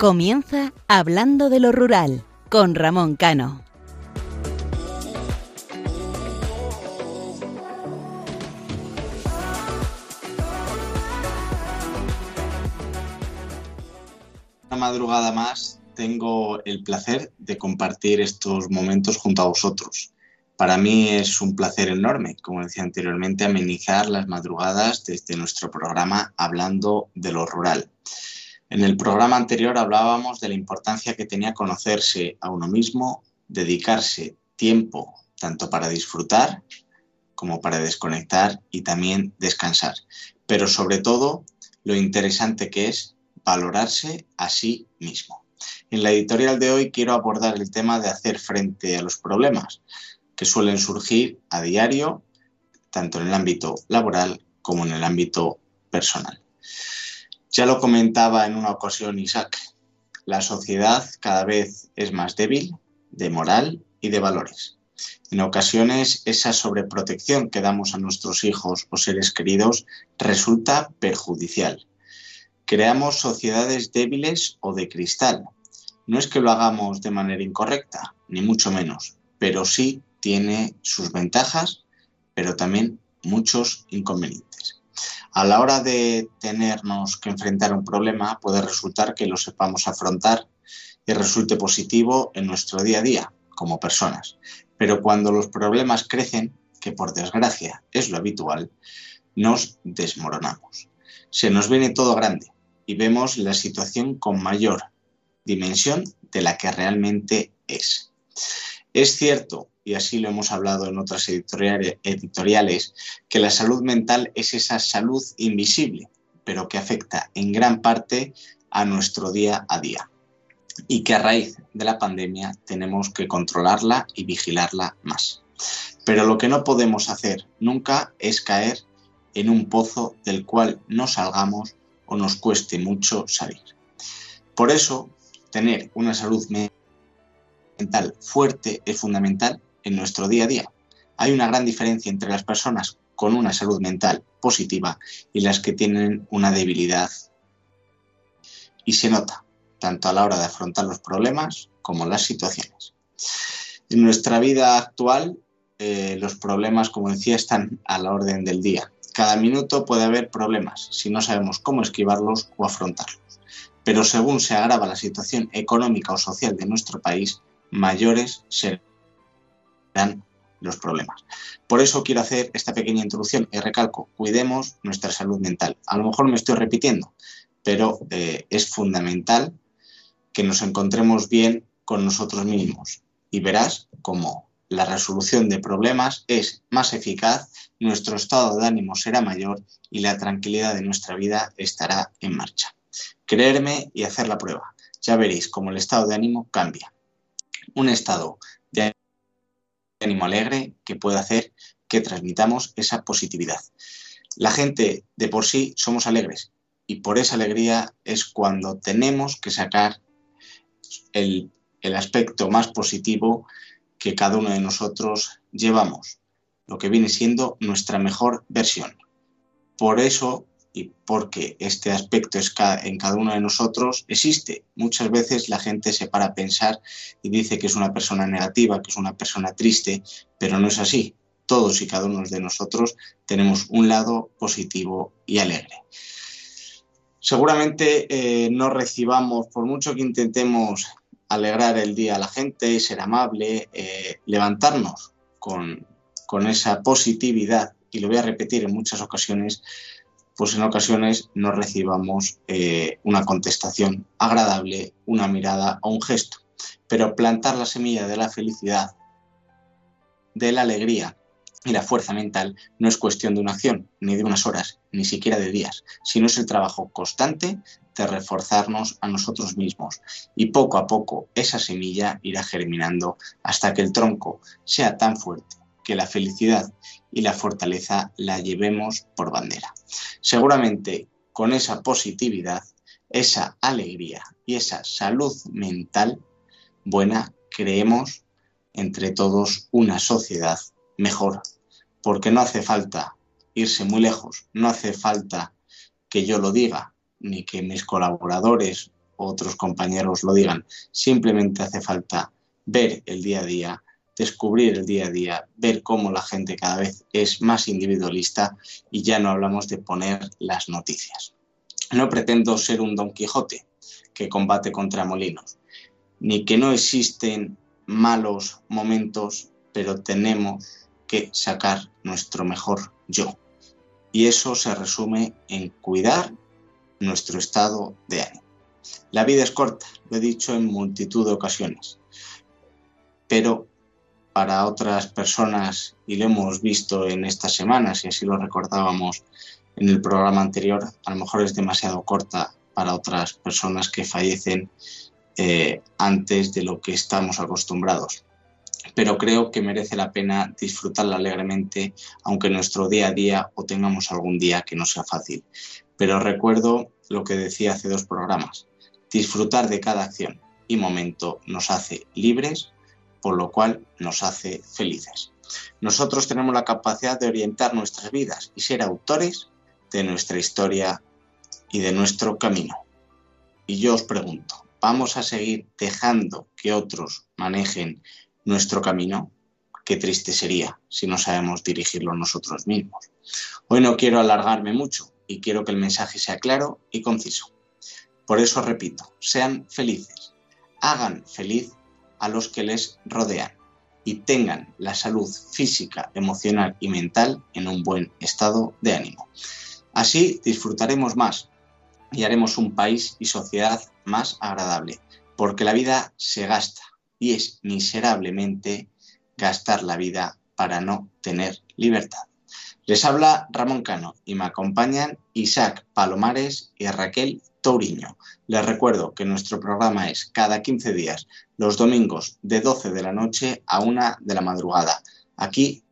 Comienza Hablando de lo Rural con Ramón Cano. Una madrugada más tengo el placer de compartir estos momentos junto a vosotros. Para mí es un placer enorme, como decía anteriormente, amenizar las madrugadas desde nuestro programa Hablando de lo Rural. En el programa anterior hablábamos de la importancia que tenía conocerse a uno mismo, dedicarse tiempo tanto para disfrutar como para desconectar y también descansar. Pero sobre todo, lo interesante que es valorarse a sí mismo. En la editorial de hoy quiero abordar el tema de hacer frente a los problemas que suelen surgir a diario, tanto en el ámbito laboral como en el ámbito personal. Ya lo comentaba en una ocasión Isaac, la sociedad cada vez es más débil de moral y de valores. En ocasiones esa sobreprotección que damos a nuestros hijos o seres queridos resulta perjudicial. Creamos sociedades débiles o de cristal. No es que lo hagamos de manera incorrecta, ni mucho menos, pero sí tiene sus ventajas, pero también muchos inconvenientes. A la hora de tenernos que enfrentar un problema, puede resultar que lo sepamos afrontar y resulte positivo en nuestro día a día como personas. Pero cuando los problemas crecen, que por desgracia es lo habitual, nos desmoronamos. Se nos viene todo grande y vemos la situación con mayor dimensión de la que realmente es. Es cierto y así lo hemos hablado en otras editoriales, que la salud mental es esa salud invisible, pero que afecta en gran parte a nuestro día a día y que a raíz de la pandemia tenemos que controlarla y vigilarla más. Pero lo que no podemos hacer nunca es caer en un pozo del cual no salgamos o nos cueste mucho salir. Por eso, tener una salud mental fuerte es fundamental en nuestro día a día. Hay una gran diferencia entre las personas con una salud mental positiva y las que tienen una debilidad. Y se nota, tanto a la hora de afrontar los problemas como las situaciones. En nuestra vida actual, eh, los problemas, como decía, están a la orden del día. Cada minuto puede haber problemas si no sabemos cómo esquivarlos o afrontarlos. Pero según se agrava la situación económica o social de nuestro país, mayores serán los problemas. Por eso quiero hacer esta pequeña introducción y recalco, cuidemos nuestra salud mental. A lo mejor me estoy repitiendo, pero eh, es fundamental que nos encontremos bien con nosotros mismos y verás cómo la resolución de problemas es más eficaz, nuestro estado de ánimo será mayor y la tranquilidad de nuestra vida estará en marcha. Creerme y hacer la prueba. Ya veréis cómo el estado de ánimo cambia. Un estado ánimo alegre que puede hacer que transmitamos esa positividad. La gente de por sí somos alegres y por esa alegría es cuando tenemos que sacar el, el aspecto más positivo que cada uno de nosotros llevamos, lo que viene siendo nuestra mejor versión. Por eso y porque este aspecto es en cada uno de nosotros existe. Muchas veces la gente se para a pensar y dice que es una persona negativa, que es una persona triste, pero no es así. Todos y cada uno de nosotros tenemos un lado positivo y alegre. Seguramente eh, no recibamos, por mucho que intentemos alegrar el día a la gente, ser amable, eh, levantarnos con, con esa positividad, y lo voy a repetir en muchas ocasiones, pues en ocasiones no recibamos eh, una contestación agradable, una mirada o un gesto. Pero plantar la semilla de la felicidad, de la alegría y la fuerza mental no es cuestión de una acción, ni de unas horas, ni siquiera de días, sino es el trabajo constante de reforzarnos a nosotros mismos. Y poco a poco esa semilla irá germinando hasta que el tronco sea tan fuerte que la felicidad y la fortaleza la llevemos por bandera. Seguramente con esa positividad, esa alegría y esa salud mental buena, creemos entre todos una sociedad mejor, porque no hace falta irse muy lejos, no hace falta que yo lo diga, ni que mis colaboradores otros compañeros lo digan. Simplemente hace falta ver el día a día, descubrir el día a día, ver cómo la gente cada vez es más individualista y ya no hablamos de poner las noticias. No pretendo ser un Don Quijote que combate contra molinos, ni que no existen malos momentos, pero tenemos que sacar nuestro mejor yo. Y eso se resume en cuidar nuestro estado de ánimo. La vida es corta, lo he dicho en multitud de ocasiones, pero para otras personas, y lo hemos visto en estas semanas, y así lo recordábamos en el programa anterior, a lo mejor es demasiado corta para otras personas que fallecen eh, antes de lo que estamos acostumbrados. Pero creo que merece la pena disfrutarla alegremente, aunque nuestro día a día o tengamos algún día que no sea fácil. Pero recuerdo lo que decía hace dos programas. Disfrutar de cada acción y momento nos hace libres, por lo cual nos hace felices. Nosotros tenemos la capacidad de orientar nuestras vidas y ser autores de nuestra historia y de nuestro camino. Y yo os pregunto, ¿vamos a seguir dejando que otros manejen nuestro camino? Qué triste sería si no sabemos dirigirlo nosotros mismos. Hoy no quiero alargarme mucho, y quiero que el mensaje sea claro y conciso. Por eso repito, sean felices, hagan feliz a los que les rodean y tengan la salud física, emocional y mental en un buen estado de ánimo. Así disfrutaremos más y haremos un país y sociedad más agradable, porque la vida se gasta y es miserablemente gastar la vida para no tener libertad. Les habla Ramón Cano y me acompañan Isaac Palomares y Raquel Touriño. Les recuerdo que nuestro programa es cada 15 días, los domingos de 12 de la noche a 1 de la madrugada. Aquí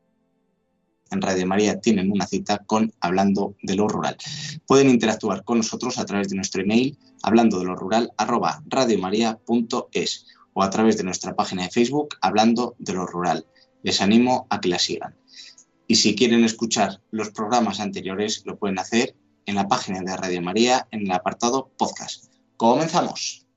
en Radio María tienen una cita con Hablando de lo Rural. Pueden interactuar con nosotros a través de nuestro email hablando de lo rural arroba radiomaria.es o a través de nuestra página de Facebook Hablando de lo Rural. Les animo a que la sigan. Y si quieren escuchar los programas anteriores, lo pueden hacer en la página de Radio María en el apartado podcast. Comenzamos.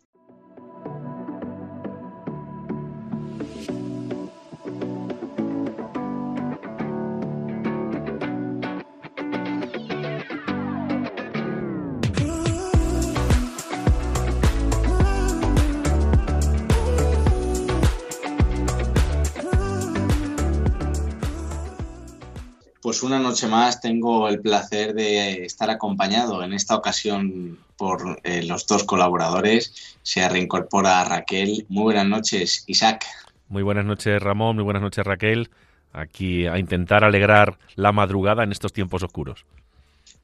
Pues una noche más tengo el placer de estar acompañado en esta ocasión por eh, los dos colaboradores. Se reincorpora Raquel. Muy buenas noches, Isaac. Muy buenas noches, Ramón. Muy buenas noches, Raquel. Aquí a intentar alegrar la madrugada en estos tiempos oscuros.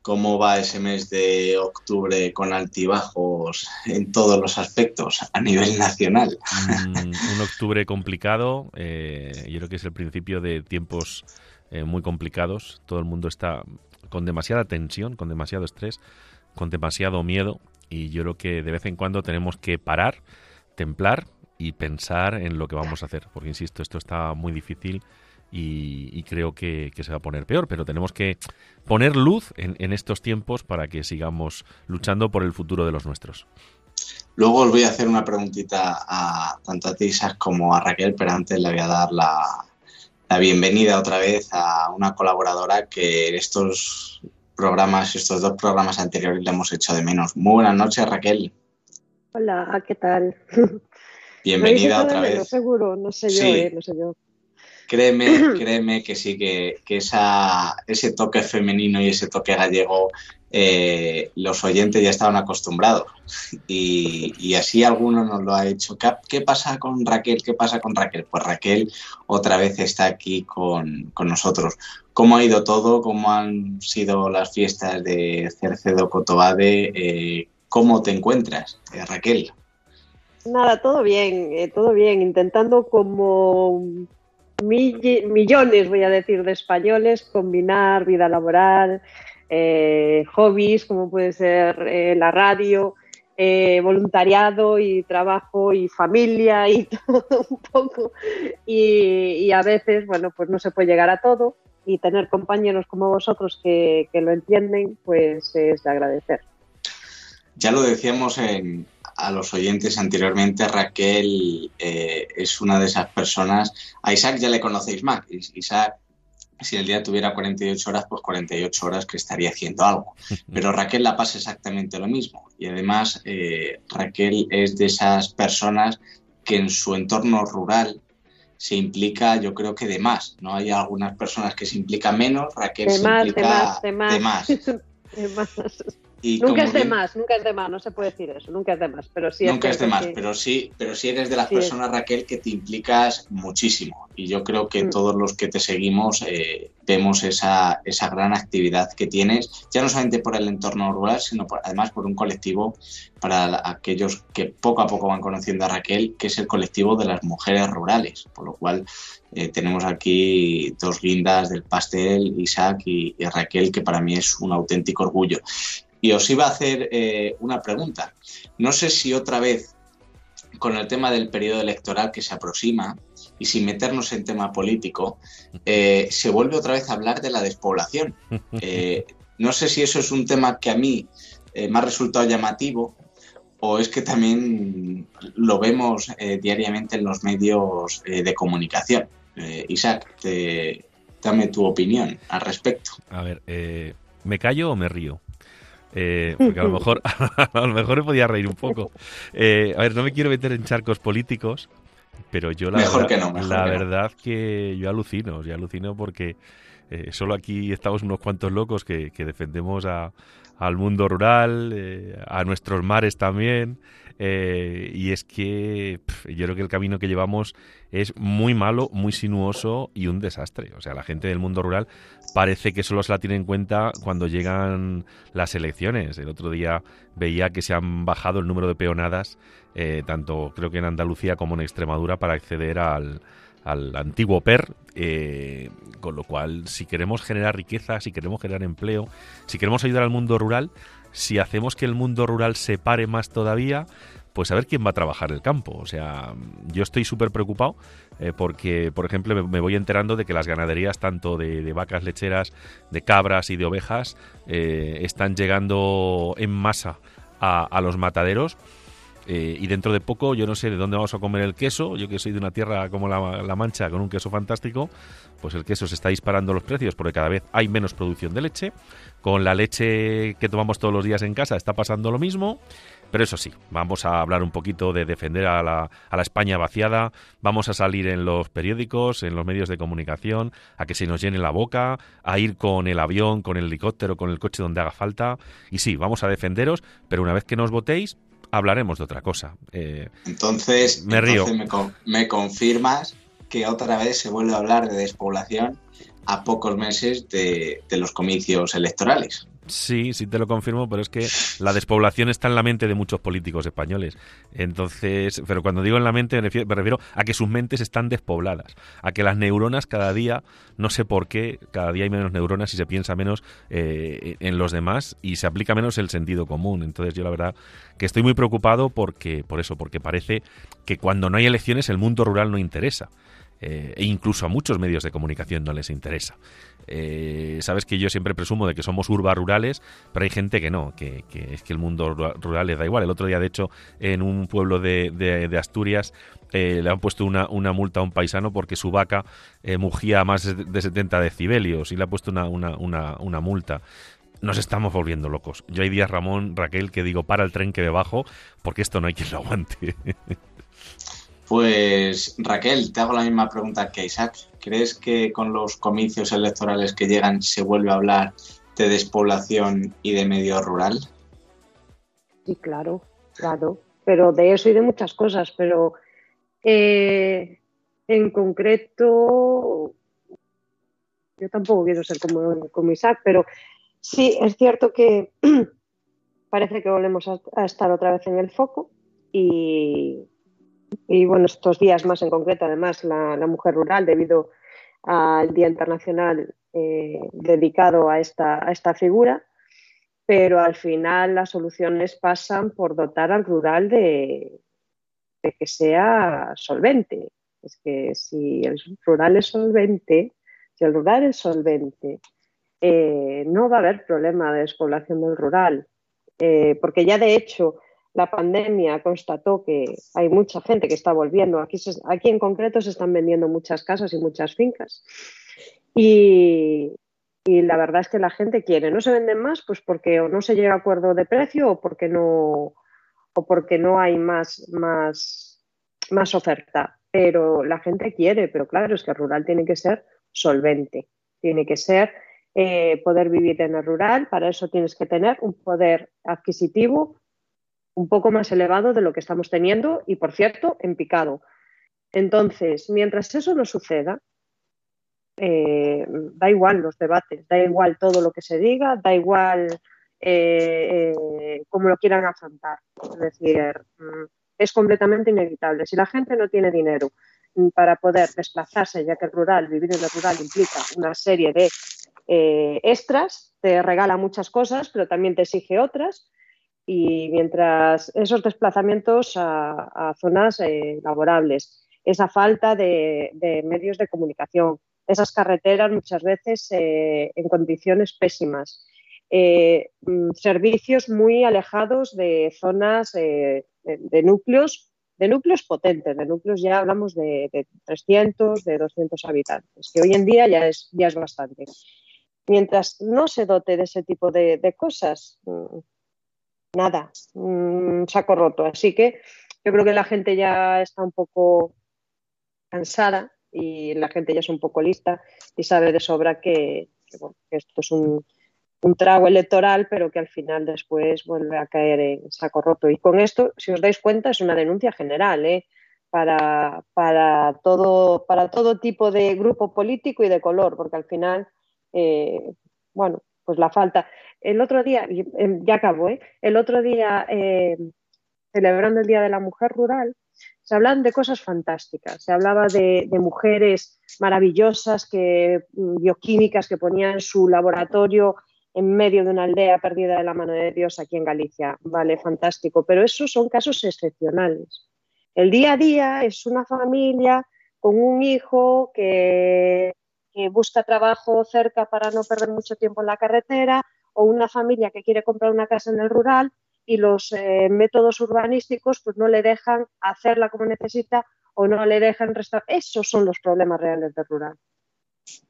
¿Cómo va ese mes de octubre con altibajos en todos los aspectos a nivel nacional? Mm, un octubre complicado. Eh, yo creo que es el principio de tiempos eh, muy complicados. Todo el mundo está con demasiada tensión, con demasiado estrés, con demasiado miedo y yo creo que de vez en cuando tenemos que parar, templar y pensar en lo que vamos a hacer. Porque, insisto, esto está muy difícil y, creo que, se va a poner peor, pero tenemos que poner luz en, estos tiempos para que sigamos luchando por el futuro de los nuestros. Luego os voy a hacer una preguntita a tanto a ti, como a Raquel, pero antes le voy a dar la, la bienvenida otra vez a una colaboradora que en estos programas, estos dos programas anteriores le hemos hecho de menos. Muy buenas noches, Raquel. Hola, ¿qué tal? Bienvenida otra vez. seguro, no sé yo, eh, no sé yo. Créeme, créeme que sí, que, que esa, ese toque femenino y ese toque gallego eh, los oyentes ya estaban acostumbrados y, así alguno nos lo ha hecho. ¿Qué, pasa con Raquel? ¿Qué pasa con Raquel? Pues Raquel otra vez está aquí con, nosotros. ¿Cómo ha ido todo? ¿Cómo han sido las fiestas de Cercedo Cotobade? Eh, ¿Cómo te encuentras, eh, Raquel? Nada, todo bien, todo bien, intentando como millones, voy a decir, de españoles combinar vida laboral, eh, hobbies, como puede ser eh, la radio, eh, voluntariado y trabajo y familia y todo un poco. Y, a veces, bueno, pues no se puede llegar a todo y tener compañeros como vosotros que, lo entienden, pues es de agradecer. Ya lo decíamos en, a, los oyentes anteriormente, Raquel eh, es una de esas personas. A Isaac ya le conocéis más. Isaac, si el día tuviera 48 horas, pues 48 horas que estaría haciendo algo. Pero Raquel la pasa exactamente lo mismo. Y además, eh, Raquel es de esas personas que en su entorno rural se implica, yo creo que de más. No hay algunas personas que se implican menos, Raquel se implica de más. De más. nunca es de más, nunca es de más, no se puede decir eso, nunca es de más, pero sí Nunca es de más, pero sí, pero sí eres de las personas, Raquel, que te implicas muchísimo. Y yo creo que mm. todos los que te seguimos eh, vemos esa, esa gran actividad que tienes, ya no solamente por el entorno rural, sino además por un colectivo para aquellos que poco a poco van conociendo a Raquel, que es el colectivo de las mujeres rurales. Por lo cual eh, tenemos aquí dos guindas del pastel, Isaac y Raquel, que para mí es un auténtico orgullo. Y os iba a hacer eh, una pregunta. No sé si otra vez, con el tema del periodo electoral que se aproxima, y sin meternos en tema político, eh, se vuelve otra vez a hablar de la despoblación. Eh, no sé si eso es un tema que a mí me ha resultado llamativo o es que también lo vemos diariamente en los medios de comunicación. Isaac, dame tu opinión al respecto. A ver, ¿me callo o me río? Eh, porque a lo mejor a lo mejor me podía reír un poco. Eh, a ver, no me quiero meter en charcos políticos, pero yo la, verdad, que no, la que verdad que yo alucino, yo alucino porque eh, solo aquí estamos unos cuantos locos que, que defendemos a, al mundo rural, a nuestros mares también, eh, y es que yo creo que el camino que llevamos es muy malo, muy sinuoso y un desastre. O sea, la gente del mundo rural parece que solo se la tiene en cuenta cuando llegan las elecciones. El otro día veía que se han bajado el número de peonadas, eh, tanto creo que en Andalucía como en Extremadura, para acceder al, al antiguo PER, eh, con lo cual si queremos generar riqueza, si queremos generar empleo, si queremos ayudar al mundo rural, si hacemos que el mundo rural se pare más todavía, pues a ver quién va a trabajar el campo. O sea, yo estoy súper preocupado eh, porque, por ejemplo, me, voy enterando de que las ganaderías, tanto de, vacas lecheras, de cabras y de ovejas, eh, están llegando en masa a, los mataderos. Eh, y dentro de poco, yo no sé de dónde vamos a comer el queso. Yo que soy de una tierra como la, la, Mancha, con un queso fantástico, pues el queso se está disparando los precios porque cada vez hay menos producción de leche. Con la leche que tomamos todos los días en casa está pasando lo mismo. Pero eso sí, vamos a hablar un poquito de defender a la, a la, España vaciada, vamos a salir en los periódicos, en los medios de comunicación, a que se nos llene la boca, a ir con el avión, con el helicóptero, con el coche donde haga falta. Y sí, vamos a defenderos, pero una vez que nos votéis, hablaremos de otra cosa. Eh, entonces, me, río. me confirmas que otra vez se vuelve a hablar de despoblación a pocos meses de, los comicios electorales. Sí, sí te lo confirmo, pero es que la despoblación está en la mente de muchos políticos españoles. Entonces, pero cuando digo en la mente me refiero, a que sus mentes están despobladas, a que las neuronas cada día, no sé por qué, cada día hay menos neuronas y se piensa menos eh, en los demás y se aplica menos el sentido común. Entonces, yo la verdad que estoy muy preocupado porque por eso, porque parece que cuando no hay elecciones el mundo rural no interesa. Eh, e incluso a muchos medios de comunicación no les interesa. Eh, sabes que yo siempre presumo de que somos urbas rurales, pero hay gente que no, que, es que el mundo rural les da igual. El otro día, de hecho, en un pueblo de, Asturias eh, le han puesto una, multa a un paisano porque su vaca mugía a más de 70 decibelios y le ha puesto una, una multa nos estamos volviendo locos. Yo hay días, Ramón, Raquel, que digo, para el tren que me bajo, porque esto no hay quien lo aguante. Pues Raquel, te hago la misma pregunta que Isaac. ¿Crees que con los comicios electorales que llegan se vuelve a hablar de despoblación y de medio rural? Sí, claro, claro. Pero de eso y de muchas cosas. Pero eh, en concreto, yo tampoco quiero ser como, como, Isaac, pero sí es cierto que parece que volvemos a estar otra vez en el foco y y bueno, estos días más en concreto, además, la, mujer rural, debido al Día Internacional eh, dedicado a esta, a esta figura, pero al final las soluciones pasan por dotar al rural de, que sea solvente. Es que si el rural es solvente, si el rural es solvente, eh, no va a haber problema de despoblación del rural, eh, porque ya de hecho la pandemia constató que hay mucha gente que está volviendo. Aquí, aquí en concreto se están vendiendo muchas casas y muchas fincas. Y, la verdad es que la gente quiere. No se venden más pues porque o no se llega a acuerdo de precio o porque no, o porque no hay más, más, más oferta. Pero la gente quiere, pero claro, es que el rural tiene que ser solvente, tiene que ser eh, poder vivir en el rural, para eso tienes que tener un poder adquisitivo un poco más elevado de lo que estamos teniendo y, por cierto, en picado. Entonces, mientras eso no suceda, eh, da igual los debates, da igual todo lo que se diga, da igual eh, cómo lo quieran afrontar. Es decir, mm, es completamente inevitable. Si la gente no tiene dinero para poder desplazarse, ya que rural, vivir en el rural implica una serie de eh, extras, te regala muchas cosas, pero también te exige otras. Y mientras esos desplazamientos a, zonas eh, laborables, esa falta de, medios de comunicación, esas carreteras muchas veces eh, en condiciones pésimas, mm, servicios muy alejados de zonas de, núcleos de núcleos potentes, de núcleos ya hablamos de, 300, de 200 habitantes, que hoy en día ya es, ya es bastante. Mientras no se dote de ese tipo de, cosas, mm, nada, saco roto. Así que yo creo que la gente ya está un poco cansada y la gente ya es un poco lista y sabe de sobra que, esto es un, un trago electoral, pero que al final después vuelve a caer en saco roto. Y con esto, si os dais cuenta, es una denuncia general, ¿eh? para, para, todo, para todo tipo de grupo político y de color, porque al final, eh, bueno, pues la falta. El otro día, em, ya acabo, ¿eh? el otro día, eh, celebrando el Día de la Mujer Rural, se hablan de cosas fantásticas. Se hablaba de, mujeres maravillosas, que, bioquímicas, que ponían su laboratorio en medio de una aldea perdida de la mano de Dios aquí en Galicia. Vale, fantástico. Pero esos son casos excepcionales. El día a día es una familia con un hijo que, busca trabajo cerca para no perder mucho tiempo en la carretera o una familia que quiere comprar una casa en el rural y los eh, métodos urbanísticos pues no le dejan hacerla como necesita o no le dejan restar. Esos son los problemas reales del rural.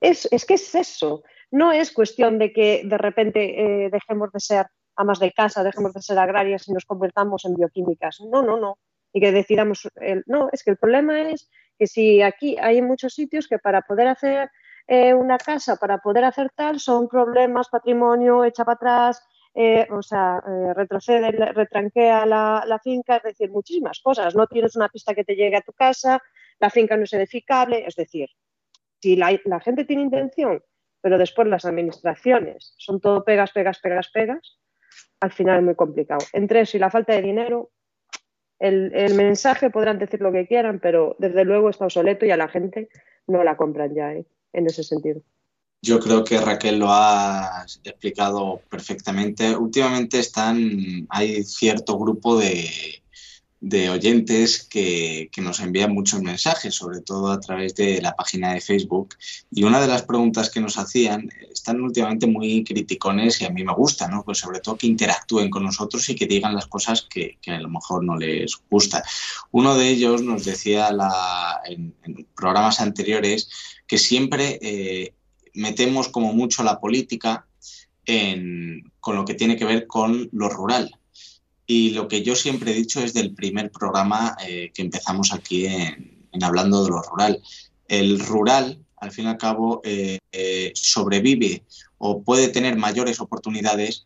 Es, es que es eso. No es cuestión de que de repente eh, dejemos de ser amas de casa, dejemos de ser agrarias y nos convertamos en bioquímicas. No, no, no. Y que decidamos, no, es que el problema es que si aquí hay muchos sitios que para poder hacer eh, una casa, para poder hacer tal, son problemas, patrimonio, echa para atrás, eh, o sea, retrocede, retranquea la, finca, es decir, muchísimas cosas. No tienes una pista que te llegue a tu casa, la finca no es edificable, es decir, si la, gente tiene intención pero después las administraciones son todo pegas, pegas, pegas, pegas, al final es muy complicado. Entre eso y la falta de dinero, el, mensaje podrán decir lo que quieran, pero desde luego está obsoleto y a la gente no la compran ya ¿eh? En ese sentido. Yo creo que Raquel lo ha explicado perfectamente. Últimamente están, hay cierto grupo de, de oyentes que, nos envían muchos mensajes, sobre todo a través de la página de Facebook. Y una de las preguntas que nos hacían están últimamente muy criticones y a mí me gusta, ¿no? Pues sobre todo que interactúen con nosotros y que digan las cosas que, a lo mejor no les gusta. Uno de ellos nos decía en, programas anteriores que siempre eh, metemos como mucho la política con lo que tiene que ver con lo rural y lo que yo siempre he dicho es del primer programa eh, que empezamos aquí en, Hablando de lo Rural. El rural, al fin y al cabo, eh, eh, sobrevive o puede tener mayores oportunidades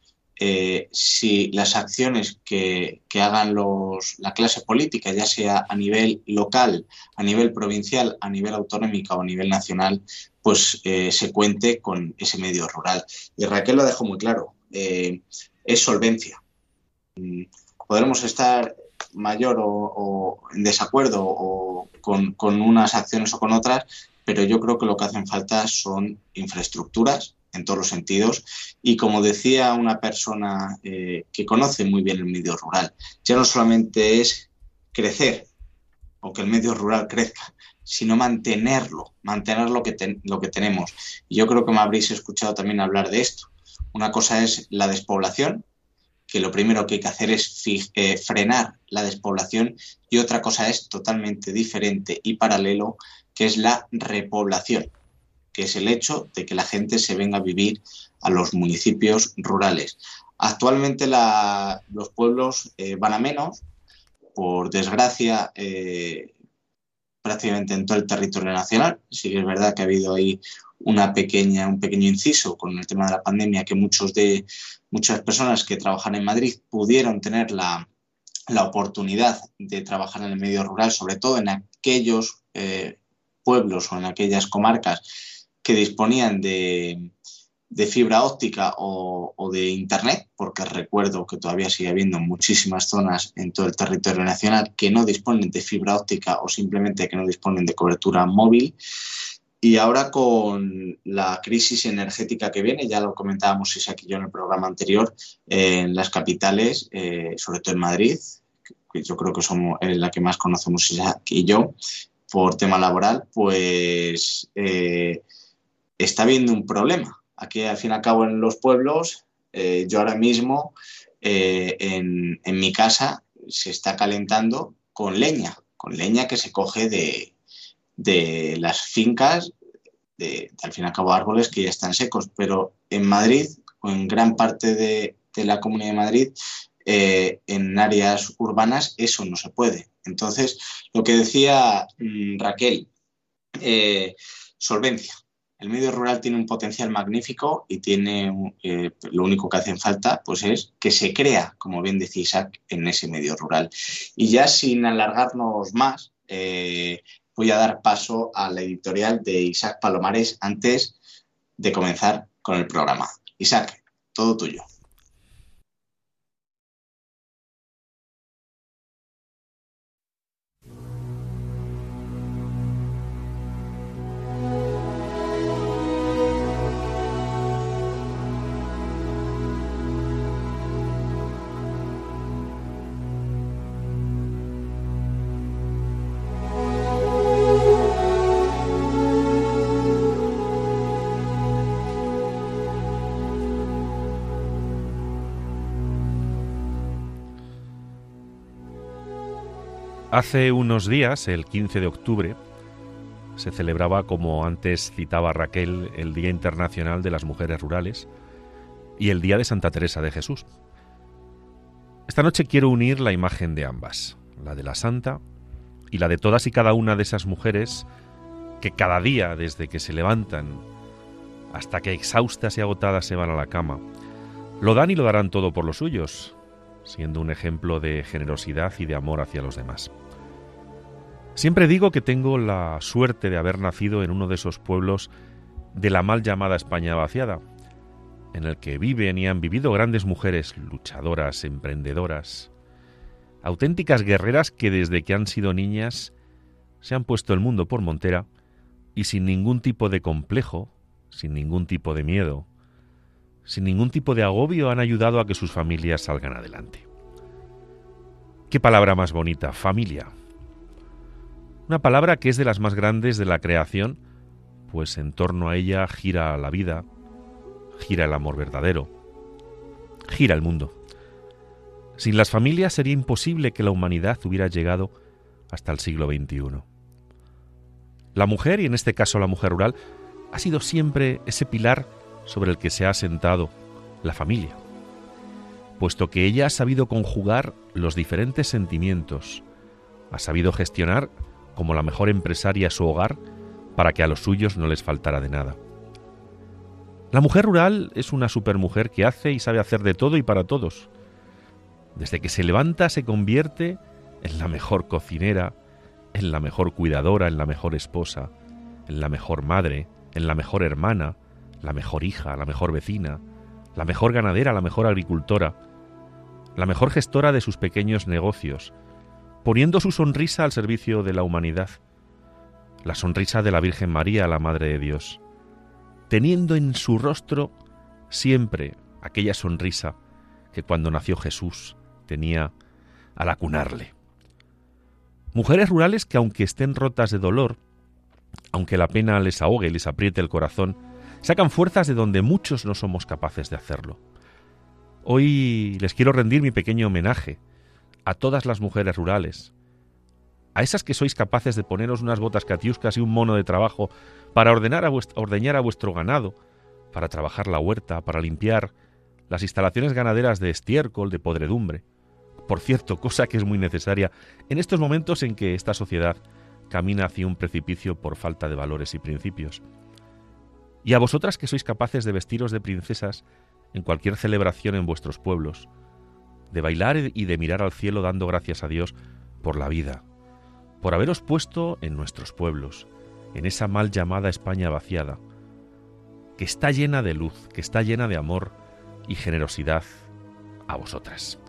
si las acciones que, que hagan los, la clase política, ya sea a nivel local, a nivel provincial, a nivel autonómico o a nivel nacional, pues se cuente con ese medio rural. Y Raquel lo dejó muy claro, es solvencia podremos estar mayor o, en desacuerdo o con, unas acciones o con otras, pero yo creo que lo que hacen falta son infraestructuras en todos los sentidos y como decía una persona eh, que conoce muy bien el medio rural, ya no solamente es crecer o que el medio rural crezca, sino mantenerlo, mantener lo que, lo que tenemos. Y yo creo que me habréis escuchado también hablar de esto. Una cosa es la despoblación, que lo primero que hay que hacer es eh, frenar la despoblación y otra cosa es totalmente diferente y paralelo, que es la repoblación, que es el hecho de que la gente se venga a vivir a los municipios rurales. Actualmente los pueblos eh, van a menos, por desgracia, eh, prácticamente en todo el territorio nacional. Sí que es verdad que ha habido ahí un pequeño inciso con el tema de la pandemia, que muchos de, muchas personas que trabajan en Madrid pudieron tener la, oportunidad de trabajar en el medio rural, sobre todo en aquellos eh, pueblos o en aquellas comarcas que disponían de, de fibra óptica o, de Internet, porque recuerdo que todavía sigue habiendo muchísimas zonas en todo el territorio nacional que no disponen de fibra óptica o simplemente que no disponen de cobertura móvil. Y ahora con la crisis energética que viene, ya lo comentábamos Isaac y yo en el programa anterior, en las capitales, eh, sobre todo en Madrid, que yo creo que somos la que más conocemos Isaac y yo, por tema laboral, pues eh, está habiendo un problema. Aquí, al fin y al cabo, en los pueblos, eh, yo ahora mismo eh, en, mi casa se está calentando con leña, con leña que se coge de, las fincas, de, al fin y al cabo árboles que ya están secos, pero en Madrid o en gran parte de, la Comunidad de Madrid, eh, en áreas urbanas, eso no se puede. Entonces, lo que decía mm, Raquel, solvencia. El medio rural tiene un potencial magnífico y tiene eh, lo único que hace falta pues es que se crea, como bien decía Isaac, en ese medio rural. Y ya sin alargarnos más, eh, voy a dar paso a la editorial de Isaac Palomares antes de comenzar con el programa. Isaac, todo tuyo. Hace unos días, el 15 de octubre, se celebraba, como antes citaba Raquel, el Día Internacional de las Mujeres Rurales y el Día de Santa Teresa de Jesús. Esta noche quiero unir la imagen de ambas, la de la Santa y la de todas y cada una de esas mujeres que cada día, desde que se levantan hasta que exhaustas y agotadas se van a la cama, lo dan y lo darán todo por los suyos, siendo un ejemplo de generosidad y de amor hacia los demás. Siempre digo que tengo la suerte de haber nacido en uno de esos pueblos de la mal llamada España vaciada, en el que viven y han vivido grandes mujeres luchadoras, emprendedoras, auténticas guerreras que desde que han sido niñas se han puesto el mundo por montera y sin ningún tipo de complejo, sin ningún tipo de miedo, sin ningún tipo de agobio han ayudado a que sus familias salgan adelante. Qué palabra más bonita, familia. Una palabra que es de las más grandes de la creación, pues en torno a ella gira la vida, gira el amor verdadero, gira el mundo. Sin las familias sería imposible que la humanidad hubiera llegado hasta el siglo XXI. La mujer, y en este caso la mujer rural, ha sido siempre ese pilar sobre el que se ha sentado la familia, puesto que ella ha sabido conjugar los diferentes sentimientos, ha sabido gestionar como la mejor empresaria su hogar para que a los suyos no les faltara de nada. La mujer rural es una supermujer que hace y sabe hacer de todo y para todos. Desde que se levanta se convierte en la mejor cocinera, en la mejor cuidadora, en la mejor esposa, en la mejor madre, en la mejor hermana, la mejor hija, la mejor vecina, la mejor ganadera, la mejor agricultora, la mejor gestora de sus pequeños negocios, poniendo su sonrisa al servicio de la humanidad, la sonrisa de la Virgen María, la Madre de Dios, teniendo en su rostro siempre aquella sonrisa que cuando nació Jesús tenía al acunarle. Mujeres rurales que aunque estén rotas de dolor, aunque la pena les ahogue y les apriete el corazón, sacan fuerzas de donde muchos no somos capaces de hacerlo. Hoy les quiero rendir mi pequeño homenaje a todas las mujeres rurales, a esas que sois capaces de poneros unas botas catiuscas y un mono de trabajo para ordenar a ordeñar a vuestro ganado, para trabajar la huerta, para limpiar las instalaciones ganaderas de estiércol, de podredumbre. Por cierto, cosa que es muy necesaria en estos momentos en que esta sociedad camina hacia un precipicio por falta de valores y principios. Y a vosotras que sois capaces de vestiros de princesas en cualquier celebración en vuestros pueblos, de bailar y de mirar al cielo dando gracias a Dios por la vida, por haberos puesto en nuestros pueblos, en esa mal llamada España vaciada, que está llena de luz, que está llena de amor y generosidad a vosotras.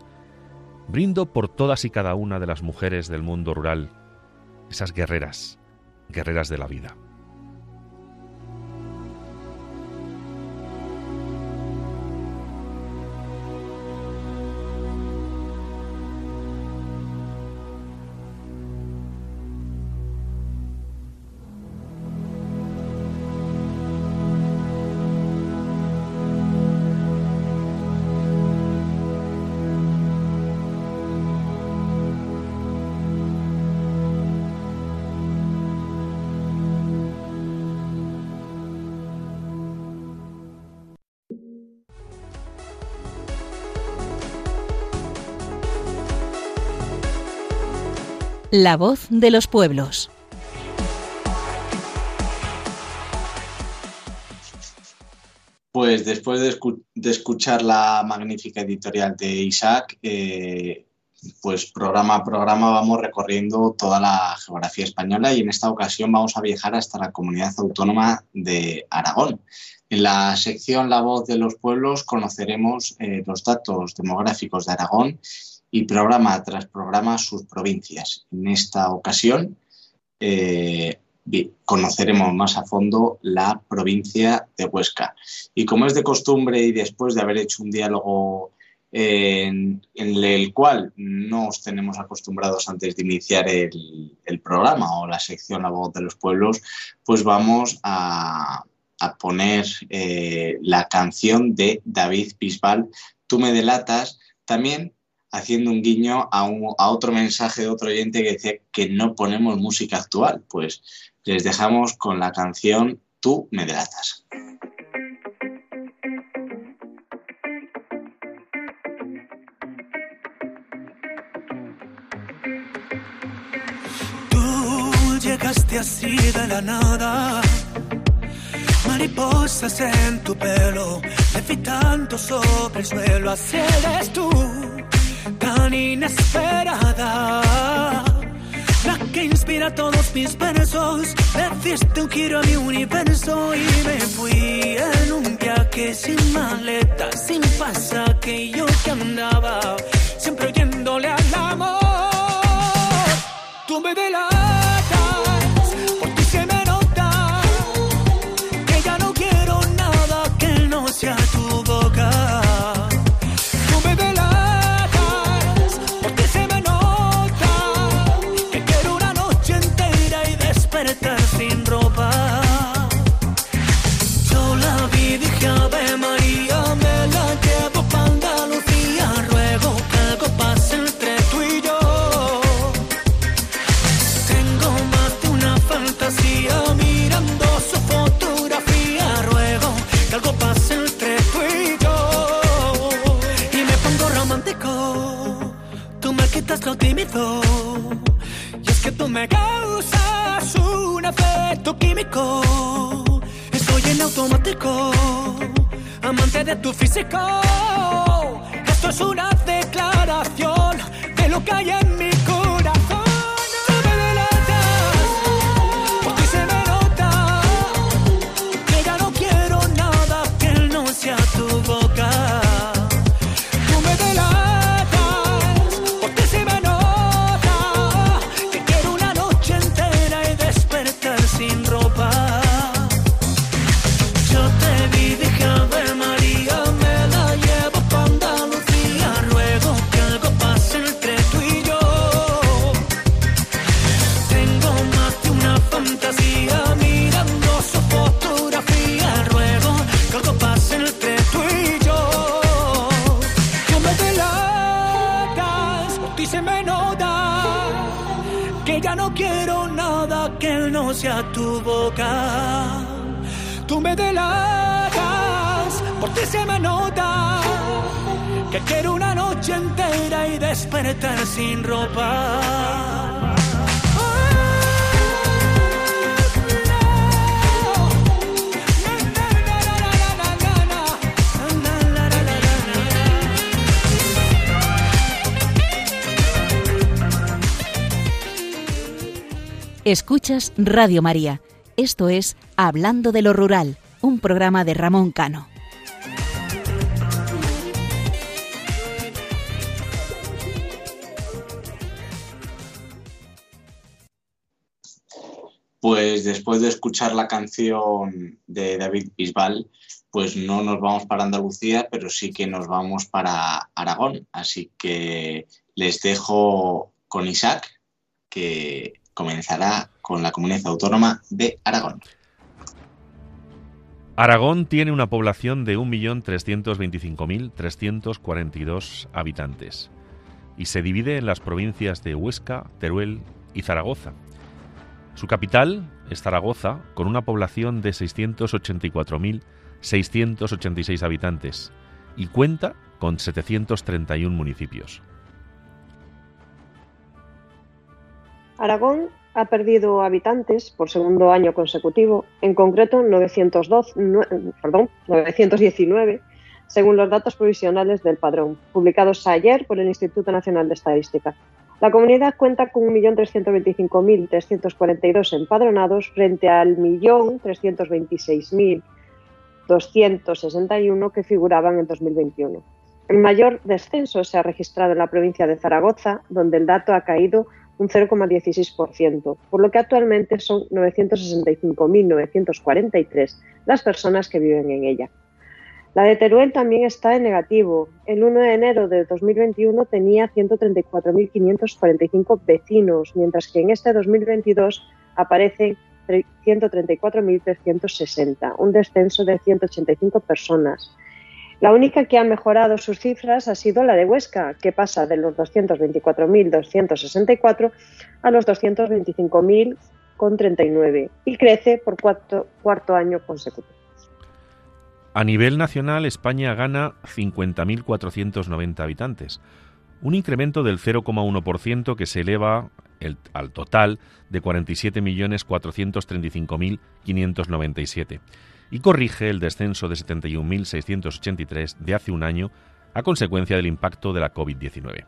Brindo por todas y cada una de las mujeres del mundo rural, esas guerreras, guerreras de la vida. La voz de los pueblos. Pues después de, escuchar la magnífica editorial de Isaac, eh, pues programa a programa vamos recorriendo toda la geografía española y en esta ocasión vamos a viajar hasta la comunidad autónoma de Aragón. En la sección La voz de los pueblos conoceremos eh, los datos demográficos de Aragón y programa tras programa sus provincias. En esta ocasión eh, conoceremos más a fondo la provincia de Huesca. Y como es de costumbre y después de haber hecho un diálogo en, el cual no os tenemos acostumbrados antes de iniciar el, programa o la sección La voz de los pueblos, pues vamos a, poner eh, la canción de David Bisbal, Tú me delatas, también haciendo un guiño a, a, otro mensaje de otro oyente que decía que no ponemos música actual. Pues les dejamos con la canción Tú me delatas. Tú llegaste así de la nada, mariposas en tu pelo, levitando sobre el suelo, así eres tú tan inesperada. La que inspira todos mis versos. Le un giro a mi universo y me fui en un viaje sin maleta, sin pasaje. Yo que andaba siempre oyéndole al amor. Tú me delatas, Escuchas Radio María. Esto es Hablando de lo Rural, un programa de Ramón Cano. Pues después de escuchar la canción de David Bisbal, pues no nos vamos para Andalucía, pero sí que nos vamos para Aragón. Así que les dejo con Isaac, que comenzará con la comunidad autónoma de Aragón. Aragón tiene una población de 1.325.342 habitantes y se divide en las provincias de Huesca, Teruel y Zaragoza. Su capital es Zaragoza, con una población de 684.686 habitantes y cuenta con 731 municipios. Aragón ha perdido habitantes por segundo año consecutivo, en concreto 902, perdón, 919, según los datos provisionales del padrón, publicados ayer por el Instituto Nacional de Estadística. La comunidad cuenta con 1.325.342 empadronados frente al 1.326.261 que figuraban en 2021. El mayor descenso se ha registrado en la provincia de Zaragoza, donde el dato ha caído un 0,16%, por lo que actualmente son 965.943 las personas que viven en ella. La de Teruel también está en negativo. El 1 de enero de 2021 tenía 134.545 vecinos, mientras que en este 2022 aparecen 134.360, un descenso de 185 personas. La única que ha mejorado sus cifras ha sido la de Huesca, que pasa de los 224.264 a los 225.039 y crece por cuarto, año consecutivo. A nivel nacional, España gana 50.490 habitantes, un incremento del 0,1% que se eleva el, al total de 47.435.597 y corrige el descenso de 71.683 de hace un año a consecuencia del impacto de la COVID-19.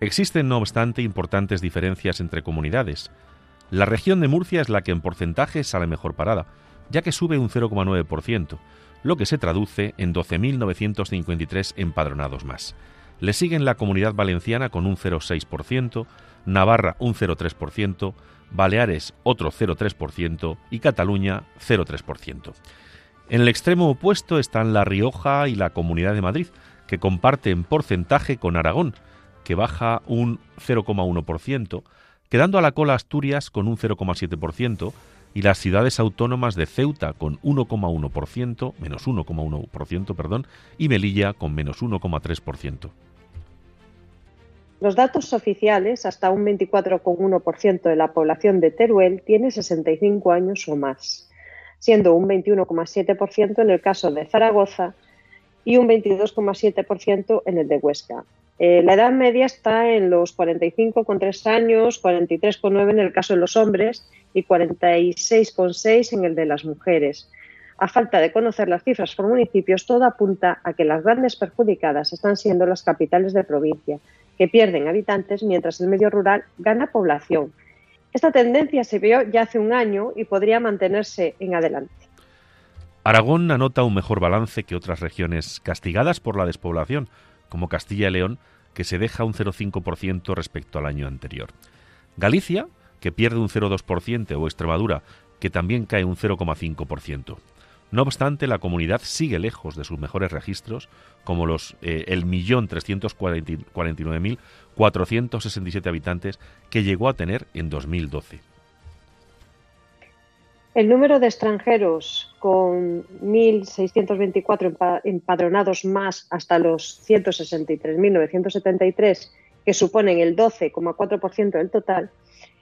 Existen, no obstante, importantes diferencias entre comunidades. La región de Murcia es la que en porcentaje sale mejor parada, ya que sube un 0,9%, lo que se traduce en 12.953 empadronados más. Le siguen la comunidad valenciana con un 0,6%, Navarra un 0,3%, Baleares otro 0,3% y Cataluña 0,3%. En el extremo opuesto están La Rioja y la Comunidad de Madrid, que comparten porcentaje con Aragón, que baja un 0,1%, quedando a la cola Asturias con un 0,7% y las ciudades autónomas de Ceuta con 1,1%, menos 1,1%, perdón, y Melilla con menos 1,3%. Los datos oficiales, hasta un 24,1% de la población de Teruel tiene 65 años o más siendo un 21,7% en el caso de Zaragoza y un 22,7% en el de Huesca. Eh, la edad media está en los 45,3 años, 43,9 en el caso de los hombres y 46,6 en el de las mujeres. A falta de conocer las cifras por municipios, todo apunta a que las grandes perjudicadas están siendo las capitales de provincia, que pierden habitantes mientras el medio rural gana población esta tendencia se vio ya hace un año y podría mantenerse en adelante. Aragón anota un mejor balance que otras regiones castigadas por la despoblación, como Castilla y León, que se deja un 0,5% respecto al año anterior. Galicia, que pierde un 0,2%, o Extremadura, que también cae un 0,5%. No obstante, la comunidad sigue lejos de sus mejores registros, como los eh, el millón mil 467 habitantes que llegó a tener en 2012. El número de extranjeros con 1.624 empadronados más hasta los 163.973, que suponen el 12,4% del total,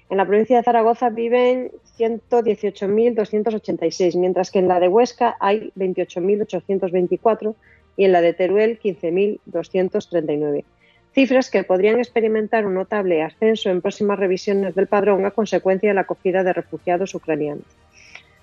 En la provincia de Zaragoza viven 118.286, mientras que en la de Huesca hay 28.824 y en la de Teruel 15.239. Cifras que podrían experimentar un notable ascenso en próximas revisiones del padrón a consecuencia de la acogida de refugiados ucranianos.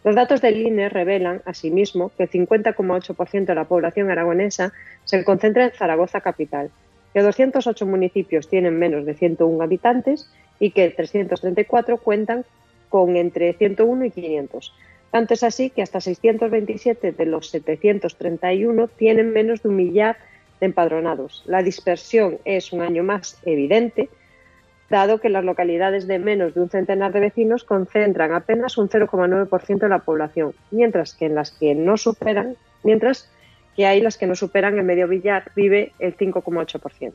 Los datos del INE revelan, asimismo, que el 50,8% de la población aragonesa se concentra en Zaragoza capital, que 208 municipios tienen menos de 101 habitantes y que 334 cuentan con entre 101 y 500. Tanto es así que hasta 627 de los 731 tienen menos de un millar de empadronados. La dispersión es un año más evidente, dado que las localidades de menos de un centenar de vecinos concentran apenas un 0,9% de la población, mientras que en las que no superan, mientras que hay las que no superan el medio billar vive el 5,8%.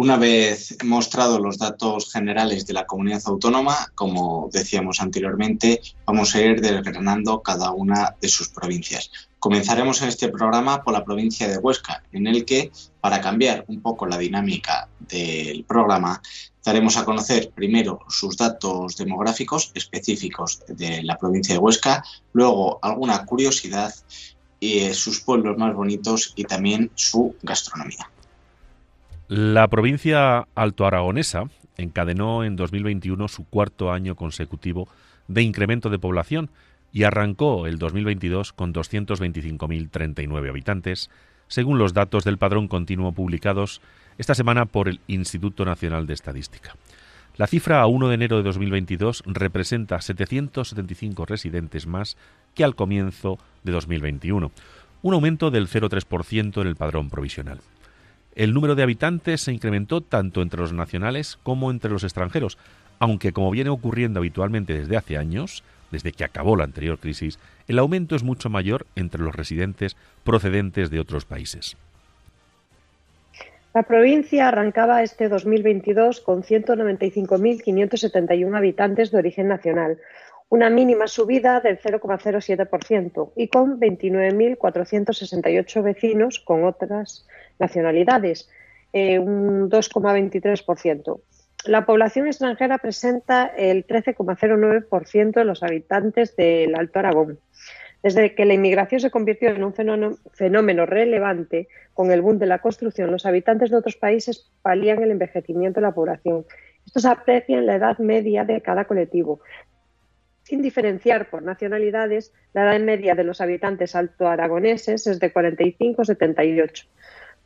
Una vez mostrado los datos generales de la comunidad autónoma, como decíamos anteriormente, vamos a ir desgranando cada una de sus provincias. Comenzaremos en este programa por la provincia de Huesca, en el que, para cambiar un poco la dinámica del programa, daremos a conocer primero sus datos demográficos específicos de la provincia de Huesca, luego alguna curiosidad y eh, sus pueblos más bonitos y también su gastronomía. La provincia alto aragonesa encadenó en 2021 su cuarto año consecutivo de incremento de población y arrancó el 2022 con 225.039 habitantes, según los datos del padrón continuo publicados esta semana por el Instituto Nacional de Estadística. La cifra a 1 de enero de 2022 representa 775 residentes más que al comienzo de 2021, un aumento del 0,3% en el padrón provisional. El número de habitantes se incrementó tanto entre los nacionales como entre los extranjeros, aunque como viene ocurriendo habitualmente desde hace años, desde que acabó la anterior crisis, el aumento es mucho mayor entre los residentes procedentes de otros países. La provincia arrancaba este 2022 con 195.571 habitantes de origen nacional, una mínima subida del 0,07% y con 29.468 vecinos con otras nacionalidades, eh, un 2,23%. La población extranjera presenta el 13,09% de los habitantes del Alto Aragón. Desde que la inmigración se convirtió en un fenómeno relevante con el boom de la construcción, los habitantes de otros países palían el envejecimiento de la población. Esto se aprecia en la edad media de cada colectivo. Sin diferenciar por nacionalidades, la edad media de los habitantes alto aragoneses es de 45 78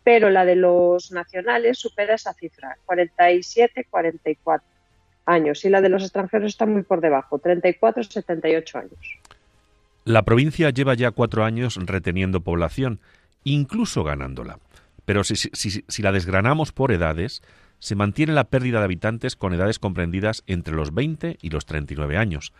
pero la de los nacionales supera esa cifra, 47-44 años, y la de los extranjeros está muy por debajo, 34-78 años. La provincia lleva ya cuatro años reteniendo población, incluso ganándola. Pero si, la desgranamos por edades, se mantiene la pérdida de habitantes con edades comprendidas entre los 20 y los 39 años.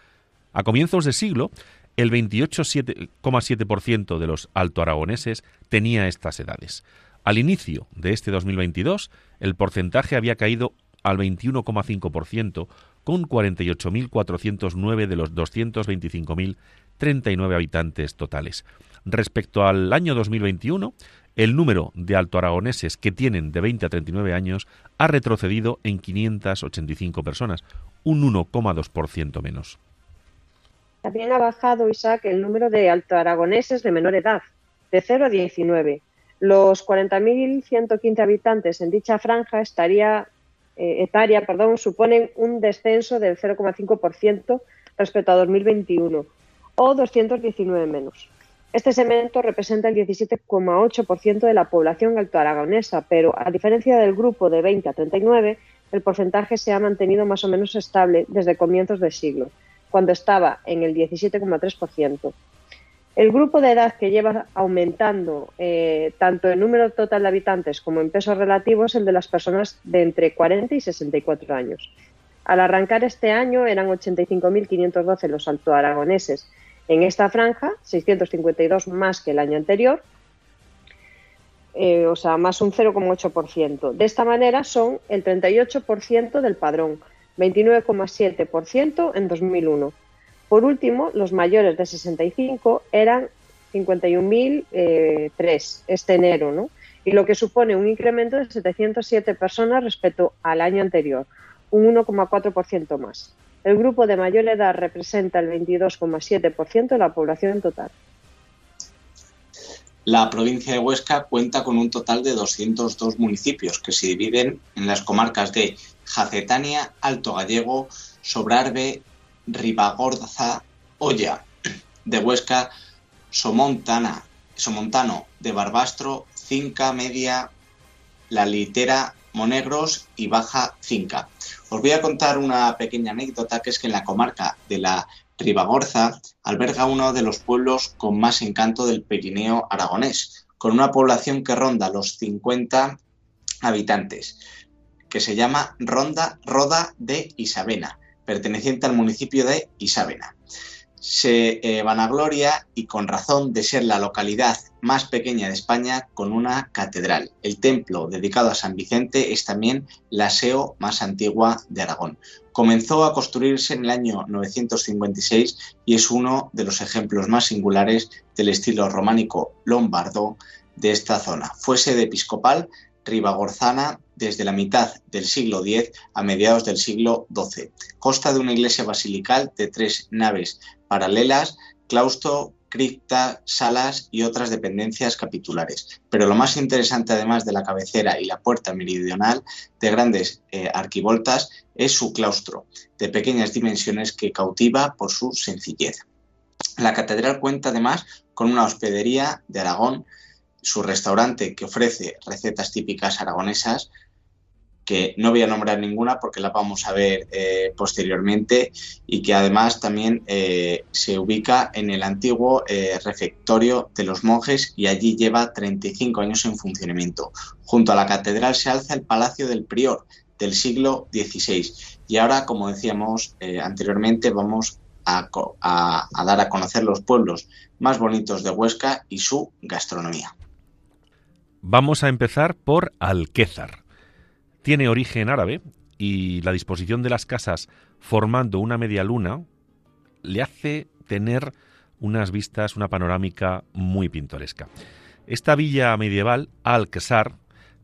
A comienzos de siglo, el 28,7% de los altoaragoneses tenía estas edades. Al inicio de este 2022, el porcentaje había caído al 21,5%, con 48.409 de los 225.039 habitantes totales. Respecto al año 2021, el número de altoaragoneses que tienen de 20 a 39 años ha retrocedido en 585 personas, un 1,2% menos. También ha bajado, Isaac, el número de altoaragoneses de menor edad, de 0 a 19, los 40.115 habitantes en dicha franja estaría, eh, etaria perdón, suponen un descenso del 0,5% respecto a 2021 o 219 menos. Este segmento representa el 17,8% de la población altoaragonesa, pero a diferencia del grupo de 20 a 39, el porcentaje se ha mantenido más o menos estable desde comienzos del siglo, cuando estaba en el 17,3%. El grupo de edad que lleva aumentando eh, tanto en número total de habitantes como en peso relativo es el de las personas de entre 40 y 64 años. Al arrancar este año eran 85.512 los altoaragoneses. En esta franja, 652 más que el año anterior, eh, o sea, más un 0,8%. De esta manera son el 38% del padrón, 29,7% en 2001. Por último, los mayores de 65 eran 51.003 eh, este enero, ¿no? y lo que supone un incremento de 707 personas respecto al año anterior, un 1,4% más. El grupo de mayor edad representa el 22,7% de la población total. La provincia de Huesca cuenta con un total de 202 municipios que se dividen en las comarcas de Jacetania, Alto Gallego, Sobrarbe, Ribagorza, Olla, de Huesca, Somontana, Somontano, de Barbastro, Cinca Media, La Litera, Monegros y Baja Cinca. Os voy a contar una pequeña anécdota que es que en la comarca de la Ribagorza alberga uno de los pueblos con más encanto del Pirineo aragonés, con una población que ronda los 50 habitantes, que se llama Ronda Roda de Isabena, perteneciente al municipio de Isabena se eh, vanagloria y con razón de ser la localidad más pequeña de España con una catedral. El templo dedicado a San Vicente es también la SEO más antigua de Aragón. Comenzó a construirse en el año 956 y es uno de los ejemplos más singulares del estilo románico lombardo de esta zona. Fue sede episcopal ribagorzana desde la mitad del siglo X a mediados del siglo XII. Consta de una iglesia basilical de tres naves paralelas, claustro, cripta, salas y otras dependencias capitulares. Pero lo más interesante, además de la cabecera y la puerta meridional de grandes eh, arquivoltas, es su claustro, de pequeñas dimensiones que cautiva por su sencillez. La catedral cuenta además con una hospedería de Aragón su restaurante que ofrece recetas típicas aragonesas, que no voy a nombrar ninguna porque la vamos a ver eh, posteriormente y que además también eh, se ubica en el antiguo eh, refectorio de los monjes y allí lleva 35 años en funcionamiento. Junto a la catedral se alza el Palacio del Prior del siglo XVI y ahora, como decíamos anteriormente, vamos a, a dar a conocer los pueblos más bonitos de Huesca y su gastronomía. Vamos a empezar por Alquézar. Tiene origen árabe y la disposición de las casas formando una media luna le hace tener unas vistas, una panorámica muy pintoresca. Esta villa medieval, Alquézar,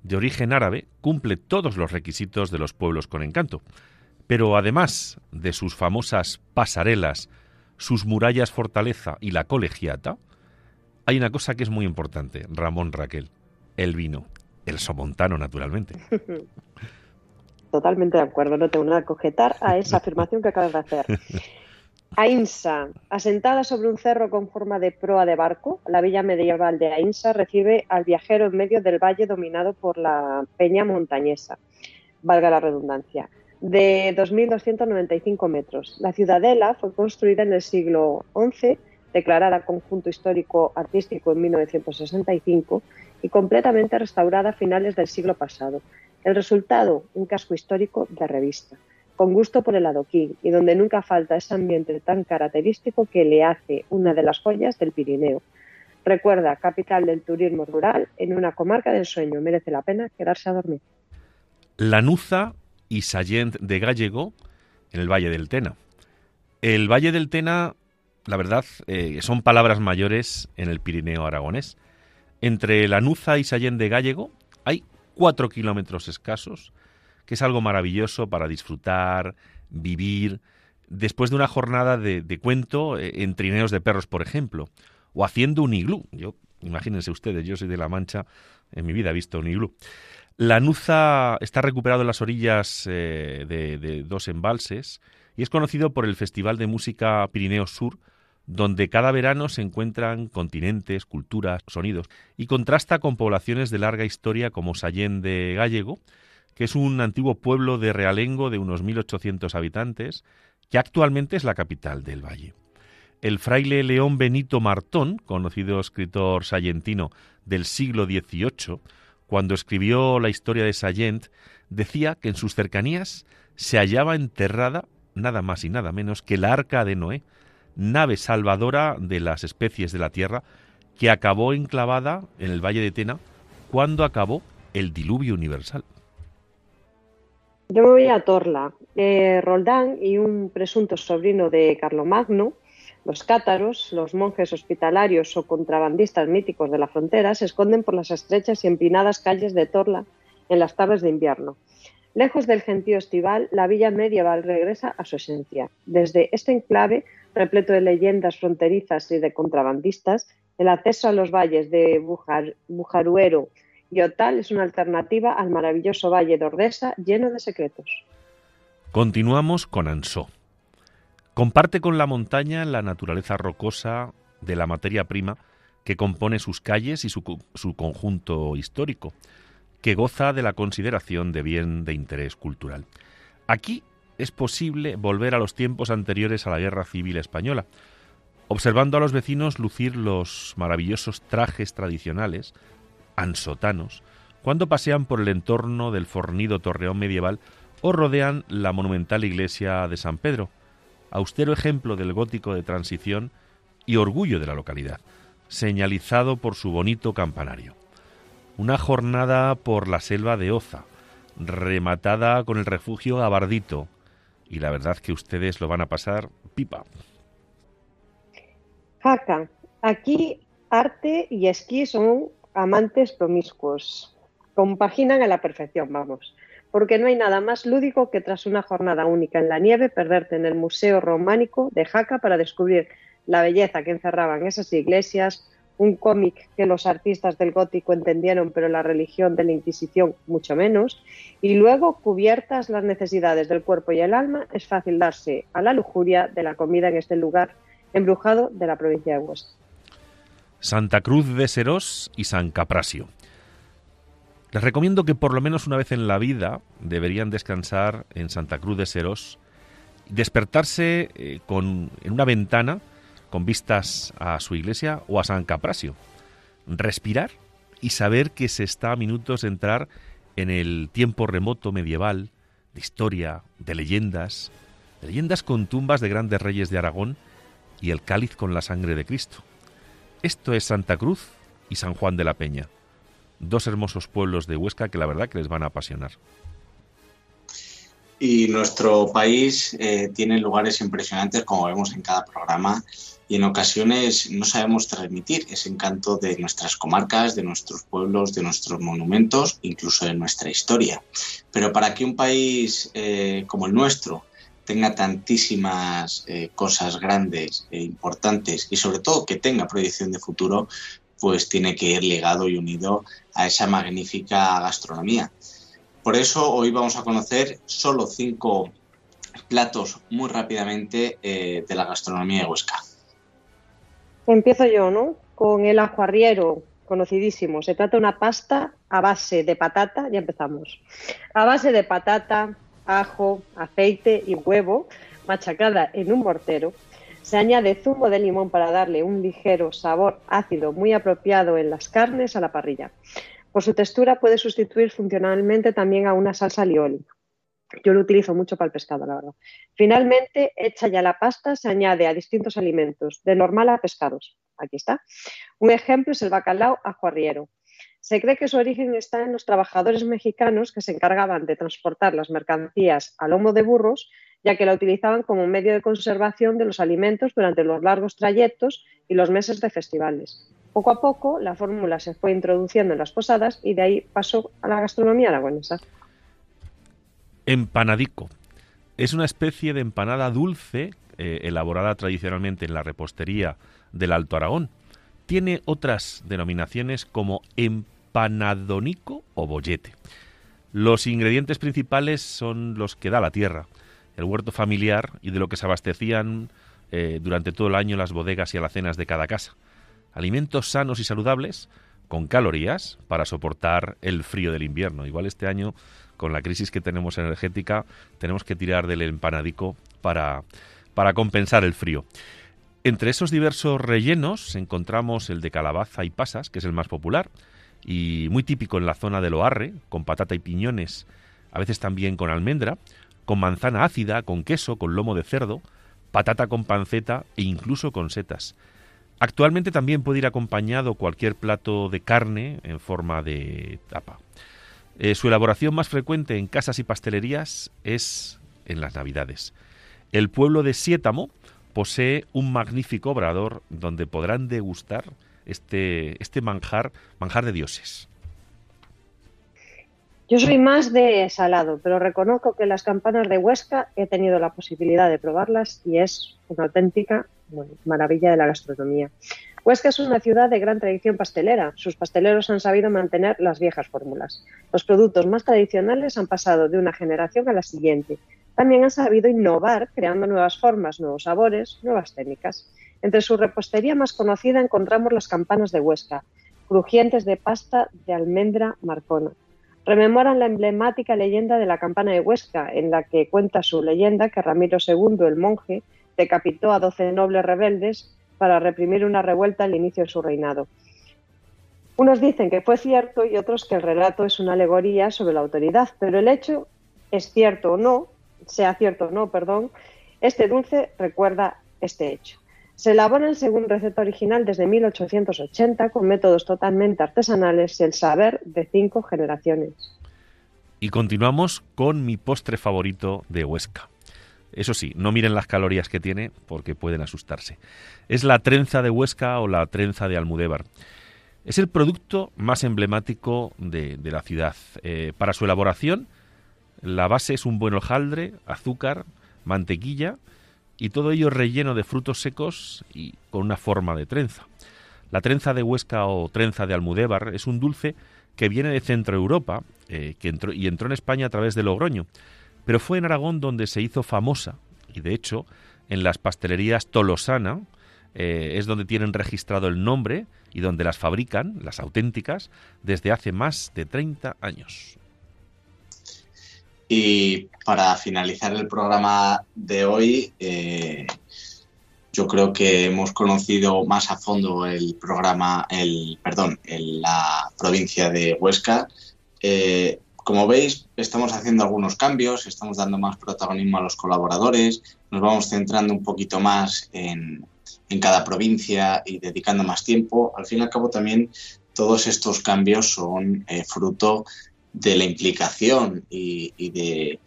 de origen árabe, cumple todos los requisitos de los pueblos con encanto. Pero además de sus famosas pasarelas, sus murallas fortaleza y la colegiata, hay una cosa que es muy importante, Ramón Raquel el vino, el somontano naturalmente. Totalmente de acuerdo, no tengo nada que objetar a esa afirmación que acabas de hacer. Ainsa, asentada sobre un cerro con forma de proa de barco, la villa medieval de Ainsa recibe al viajero en medio del valle dominado por la peña montañesa, valga la redundancia, de 2.295 metros. La ciudadela fue construida en el siglo XI, declarada conjunto histórico artístico en 1965 y completamente restaurada a finales del siglo pasado. El resultado, un casco histórico de revista, con gusto por el adoquín y donde nunca falta ese ambiente tan característico que le hace una de las joyas del Pirineo. Recuerda, capital del turismo rural en una comarca del sueño. Merece la pena quedarse a dormir. Lanuza y Sallent de Gallego en el Valle del Tena. El Valle del Tena, la verdad, eh, son palabras mayores en el Pirineo aragonés. Entre Lanuza y Sallén de Gallego hay cuatro kilómetros escasos, que es algo maravilloso para disfrutar, vivir, después de una jornada de, cuento eh, en trineos de perros, por ejemplo, o haciendo un iglú. Yo, imagínense ustedes, yo soy de La Mancha, en mi vida he visto un iglú. Lanuza está recuperado en las orillas eh, de, de dos embalses y es conocido por el Festival de Música Pirineo Sur, donde cada verano se encuentran continentes, culturas, sonidos, y contrasta con poblaciones de larga historia como Sallén de Gallego, que es un antiguo pueblo de realengo de unos 1.800 habitantes, que actualmente es la capital del valle. El fraile León Benito Martón, conocido escritor sayentino del siglo XVIII, cuando escribió la historia de Sallent, decía que en sus cercanías se hallaba enterrada nada más y nada menos que la arca de Noé, nave salvadora de las especies de la Tierra que acabó enclavada en el Valle de Tena cuando acabó el diluvio universal. Yo me voy a Torla. Eh, Roldán y un presunto sobrino de Carlomagno, los cátaros, los monjes hospitalarios o contrabandistas míticos de la frontera, se esconden por las estrechas y empinadas calles de Torla en las tardes de invierno. Lejos del gentío estival, la villa medieval regresa a su esencia. Desde este enclave, repleto de leyendas fronterizas y de contrabandistas, el acceso a los valles de Bujaruero y Otal es una alternativa al maravilloso valle de Ordesa lleno de secretos. Continuamos con Ansó. Comparte con la montaña la naturaleza rocosa de la materia prima que compone sus calles y su, su conjunto histórico, que goza de la consideración de bien de interés cultural. Aquí es posible volver a los tiempos anteriores a la Guerra Civil Española, observando a los vecinos lucir los maravillosos trajes tradicionales, ansotanos, cuando pasean por el entorno del fornido torreón medieval o rodean la monumental iglesia de San Pedro, austero ejemplo del gótico de transición y orgullo de la localidad, señalizado por su bonito campanario. Una jornada por la selva de Oza, rematada con el refugio Abardito, y la verdad que ustedes lo van a pasar pipa. Jaca, aquí arte y esquí son amantes promiscuos. Compaginan a la perfección, vamos porque no hay nada más lúdico que tras una jornada única en la nieve perderte en el Museo Románico de Jaca para descubrir la belleza que encerraban esas iglesias, un cómic que los artistas del gótico entendieron, pero la religión de la Inquisición mucho menos, y luego, cubiertas las necesidades del cuerpo y el alma, es fácil darse a la lujuria de la comida en este lugar embrujado de la provincia de Huesca. Santa Cruz de Serós y San Caprasio. Les recomiendo que por lo menos una vez en la vida deberían descansar en Santa Cruz de Serós, despertarse eh, con, en una ventana con vistas a su iglesia o a San Caprasio, respirar y saber que se está a minutos de entrar en el tiempo remoto medieval, de historia, de leyendas, de leyendas con tumbas de grandes reyes de Aragón y el cáliz con la sangre de Cristo. Esto es Santa Cruz y San Juan de la Peña dos hermosos pueblos de Huesca que la verdad que les van a apasionar. Y nuestro país eh, tiene lugares impresionantes, como vemos en cada programa, y en ocasiones no sabemos transmitir ese encanto de nuestras comarcas, de nuestros pueblos, de nuestros monumentos, incluso de nuestra historia. Pero para que un país eh, como el nuestro tenga tantísimas eh, cosas grandes e importantes y sobre todo que tenga proyección de futuro, pues tiene que ir ligado y unido a esa magnífica gastronomía. Por eso hoy vamos a conocer solo cinco platos muy rápidamente eh, de la gastronomía de Huesca. Empiezo yo, ¿no? Con el ajuarriero, conocidísimo. Se trata de una pasta a base de patata, ya empezamos. A base de patata, ajo, aceite y huevo, machacada en un mortero, se añade zumo de limón para darle un ligero sabor ácido muy apropiado en las carnes a la parrilla. Por su textura puede sustituir funcionalmente también a una salsa alioli. Yo lo utilizo mucho para el pescado, la verdad. Finalmente, hecha ya la pasta, se añade a distintos alimentos, de normal a pescados. Aquí está. Un ejemplo es el bacalao ajuarriero. Se cree que su origen está en los trabajadores mexicanos que se encargaban de transportar las mercancías a lomo de burros ya que la utilizaban como medio de conservación de los alimentos durante los largos trayectos y los meses de festivales. Poco a poco la fórmula se fue introduciendo en las posadas y de ahí pasó a la gastronomía aragonesa. Empanadico. Es una especie de empanada dulce eh, elaborada tradicionalmente en la repostería del Alto Aragón. Tiene otras denominaciones como empanadonico o bollete. Los ingredientes principales son los que da la tierra, el huerto familiar y de lo que se abastecían eh, durante todo el año las bodegas y alacenas de cada casa. Alimentos sanos y saludables, con calorías, para soportar el frío del invierno. Igual este año, con la crisis que tenemos energética, tenemos que tirar del empanadico para, para compensar el frío. Entre esos diversos rellenos encontramos el de calabaza y pasas, que es el más popular, y muy típico en la zona de Loarre, con patata y piñones, a veces también con almendra, con manzana ácida, con queso, con lomo de cerdo, patata con panceta e incluso con setas. Actualmente también puede ir acompañado cualquier plato de carne en forma de tapa. Eh, su elaboración más frecuente en casas y pastelerías es en las Navidades. El pueblo de Siétamo posee un magnífico obrador donde podrán degustar este, este manjar, manjar de dioses. Yo soy más de salado, pero reconozco que las campanas de Huesca he tenido la posibilidad de probarlas y es una auténtica maravilla de la gastronomía. Huesca es una ciudad de gran tradición pastelera. Sus pasteleros han sabido mantener las viejas fórmulas. Los productos más tradicionales han pasado de una generación a la siguiente. También han sabido innovar, creando nuevas formas, nuevos sabores, nuevas técnicas. Entre su repostería más conocida encontramos las campanas de Huesca, crujientes de pasta de almendra marcona rememoran la emblemática leyenda de la campana de Huesca, en la que cuenta su leyenda que Ramiro II, el monje, decapitó a doce nobles rebeldes para reprimir una revuelta al inicio de su reinado. Unos dicen que fue cierto y otros que el relato es una alegoría sobre la autoridad, pero el hecho es cierto o no, sea cierto o no, perdón, este dulce recuerda este hecho. Se elaboran según receta original desde 1880 con métodos totalmente artesanales y el saber de cinco generaciones. Y continuamos con mi postre favorito de Huesca. Eso sí, no miren las calorías que tiene porque pueden asustarse. Es la trenza de Huesca o la trenza de Almudévar. Es el producto más emblemático de, la ciudad. Eh, para su elaboración, la base es un buen hojaldre, azúcar, mantequilla y todo ello relleno de frutos secos y con una forma de trenza. La trenza de Huesca o trenza de Almudévar es un dulce que viene de Centro Europa eh, que entró, y entró en España a través de Logroño, pero fue en Aragón donde se hizo famosa y de hecho en las pastelerías Tolosana eh, es donde tienen registrado el nombre y donde las fabrican, las auténticas, desde hace más de 30 años. Y para finalizar el programa de hoy, eh, yo creo que hemos conocido más a fondo el programa, el perdón, en la provincia de Huesca. Eh, como veis, estamos haciendo algunos cambios, estamos dando más protagonismo a los colaboradores, nos vamos centrando un poquito más en, cada provincia y dedicando más tiempo. Al fin y al cabo, también todos estos cambios son eh, fruto de la implicación y, de,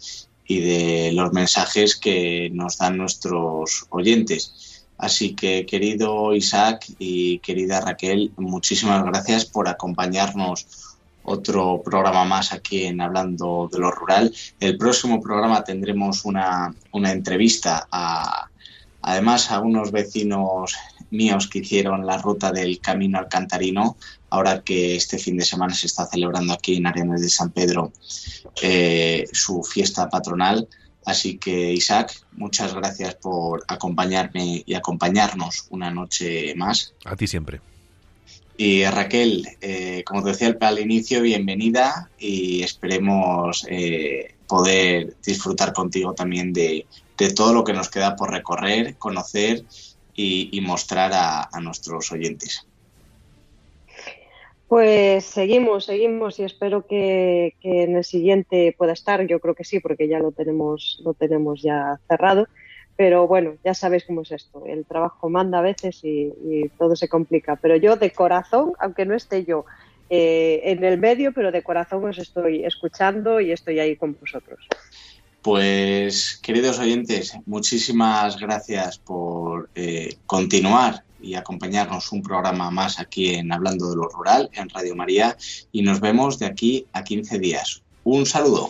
y de los mensajes que nos dan nuestros oyentes. Así que, querido Isaac y querida Raquel, muchísimas gracias por acompañarnos otro programa más aquí en Hablando de lo Rural. El próximo programa tendremos una, una entrevista a, además a unos vecinos míos que hicieron la ruta del Camino Alcantarino, ahora que este fin de semana se está celebrando aquí en Arenas de San Pedro eh, su fiesta patronal. Así que Isaac, muchas gracias por acompañarme y acompañarnos una noche más. A ti siempre. Y Raquel, eh, como te decía al inicio, bienvenida y esperemos eh, poder disfrutar contigo también de, todo lo que nos queda por recorrer, conocer y, mostrar a nuestros oyentes. Pues seguimos, seguimos y espero que, en el siguiente pueda estar. Yo creo que sí, porque ya lo tenemos, lo tenemos ya cerrado. Pero bueno, ya sabéis cómo es esto. El trabajo manda a veces y, todo se complica. Pero yo de corazón, aunque no esté yo eh, en el medio, pero de corazón os estoy escuchando y estoy ahí con vosotros. Pues, queridos oyentes, muchísimas gracias por eh, continuar y acompañarnos un programa más aquí en Hablando de lo Rural en Radio María y nos vemos de aquí a 15 días. Un saludo.